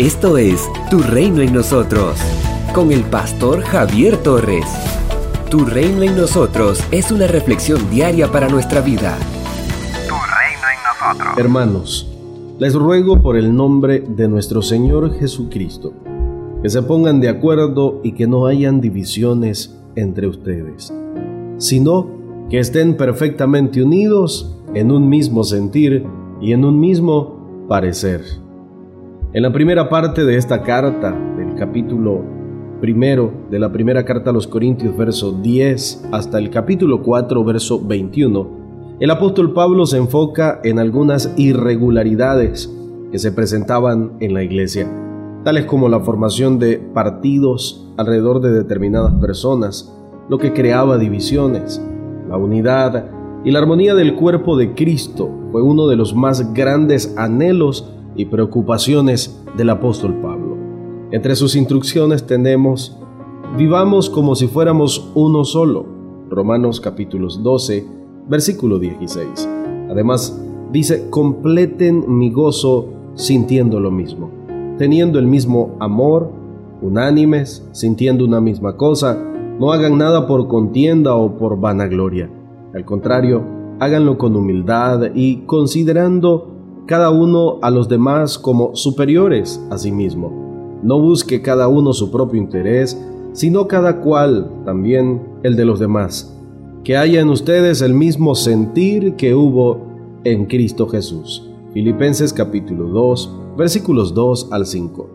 Esto es Tu Reino en Nosotros, con el pastor Javier Torres. Tu Reino en Nosotros es una reflexión diaria para nuestra vida. Tu Reino en Nosotros. Hermanos, les ruego por el nombre de nuestro Señor Jesucristo, que se pongan de acuerdo y que no hayan divisiones entre ustedes, sino que estén perfectamente unidos en un mismo sentir y en un mismo parecer. En la primera parte de esta carta, del capítulo primero de la primera carta a los Corintios, verso 10, hasta el capítulo 4, verso 21, el apóstol Pablo se enfoca en algunas irregularidades que se presentaban en la iglesia, tales como la formación de partidos alrededor de determinadas personas, lo que creaba divisiones, la unidad y la armonía del cuerpo de Cristo fue uno de los más grandes anhelos y preocupaciones del apóstol Pablo. Entre sus instrucciones tenemos, vivamos como si fuéramos uno solo, Romanos capítulos 12, versículo 16. Además, dice, completen mi gozo sintiendo lo mismo, teniendo el mismo amor, unánimes, sintiendo una misma cosa, no hagan nada por contienda o por vanagloria. Al contrario, háganlo con humildad y considerando cada uno a los demás como superiores a sí mismo. No busque cada uno su propio interés, sino cada cual también el de los demás. Que haya en ustedes el mismo sentir que hubo en Cristo Jesús. Filipenses capítulo 2, versículos 2 al 5.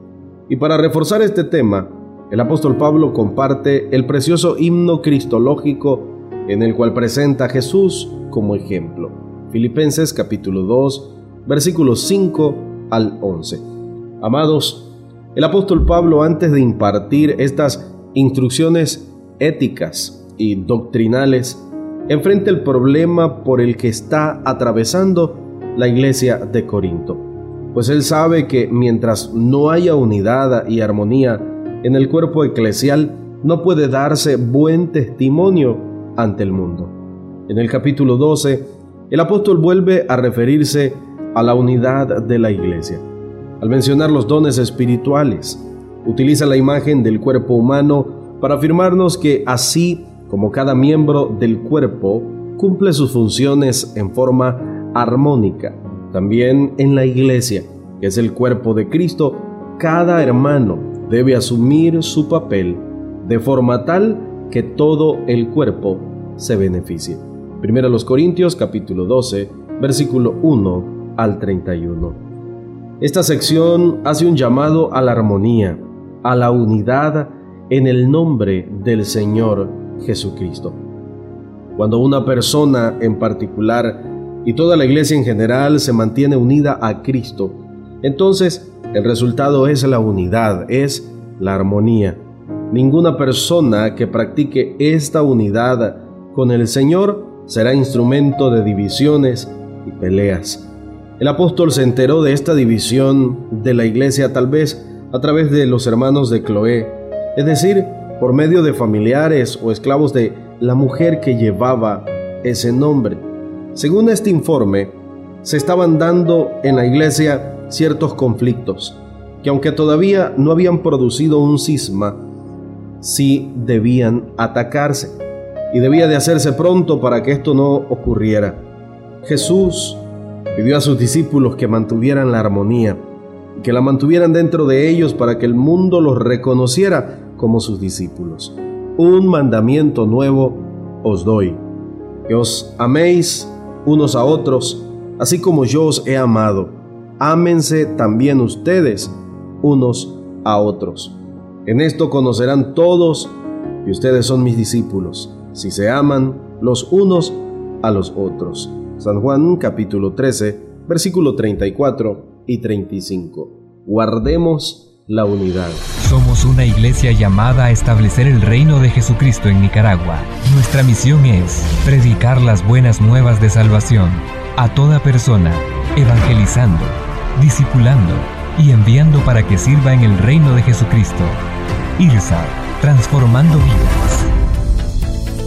Y para reforzar este tema, el apóstol Pablo comparte el precioso himno cristológico en el cual presenta a Jesús como ejemplo. Filipenses capítulo 2, versículos 5 al 11. Amados, el apóstol Pablo antes de impartir estas instrucciones éticas y doctrinales, enfrenta el problema por el que está atravesando la iglesia de Corinto. Pues él sabe que mientras no haya unidad y armonía en el cuerpo eclesial, no puede darse buen testimonio ante el mundo. En el capítulo 12, el apóstol vuelve a referirse a la unidad de la iglesia. Al mencionar los dones espirituales, utiliza la imagen del cuerpo humano para afirmarnos que así como cada miembro del cuerpo cumple sus funciones en forma armónica, también en la iglesia, que es el cuerpo de Cristo, cada hermano debe asumir su papel de forma tal que todo el cuerpo se beneficie. Primero los Corintios capítulo 12, versículo 1 al 31. Esta sección hace un llamado a la armonía, a la unidad en el nombre del Señor Jesucristo. Cuando una persona en particular y toda la iglesia en general se mantiene unida a Cristo, entonces el resultado es la unidad, es la armonía. Ninguna persona que practique esta unidad con el Señor será instrumento de divisiones y peleas. El apóstol se enteró de esta división de la iglesia tal vez a través de los hermanos de Cloé, es decir, por medio de familiares o esclavos de la mujer que llevaba ese nombre. Según este informe, se estaban dando en la iglesia ciertos conflictos, que aunque todavía no habían producido un cisma, sí debían atacarse, y debía de hacerse pronto para que esto no ocurriera. Jesús pidió a sus discípulos que mantuvieran la armonía, que la mantuvieran dentro de ellos para que el mundo los reconociera como sus discípulos. Un mandamiento nuevo os doy, que os améis unos a otros, así como yo os he amado. Ámense también ustedes unos a otros. En esto conocerán todos que ustedes son mis discípulos, si se aman los unos a los otros. San Juan capítulo 13, versículo 34 y 35. Guardemos la unidad. Somos una iglesia llamada a establecer el reino de Jesucristo en Nicaragua. Nuestra misión es predicar las buenas nuevas de salvación a toda persona, evangelizando, discipulando y enviando para que sirva en el reino de Jesucristo. IRSA, transformando vidas.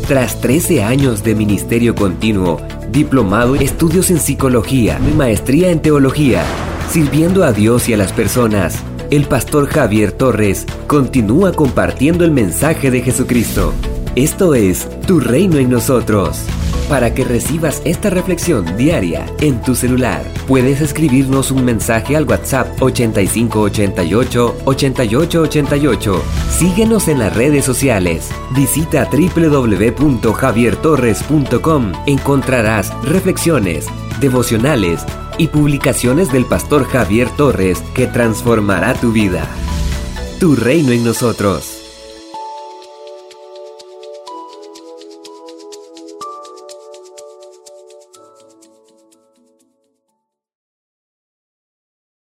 Tras 13 años de ministerio continuo, diplomado en estudios en psicología y maestría en teología, sirviendo a Dios y a las personas, el pastor Javier Torres continúa compartiendo el mensaje de Jesucristo. Esto es Tu Reino en nosotros. Para que recibas esta reflexión diaria en tu celular, puedes escribirnos un mensaje al WhatsApp 8588-8888. Síguenos en las redes sociales. Visita www.javiertorres.com. Encontrarás reflexiones, devocionales y publicaciones del pastor Javier Torres que transformará tu vida. Tu reino en nosotros.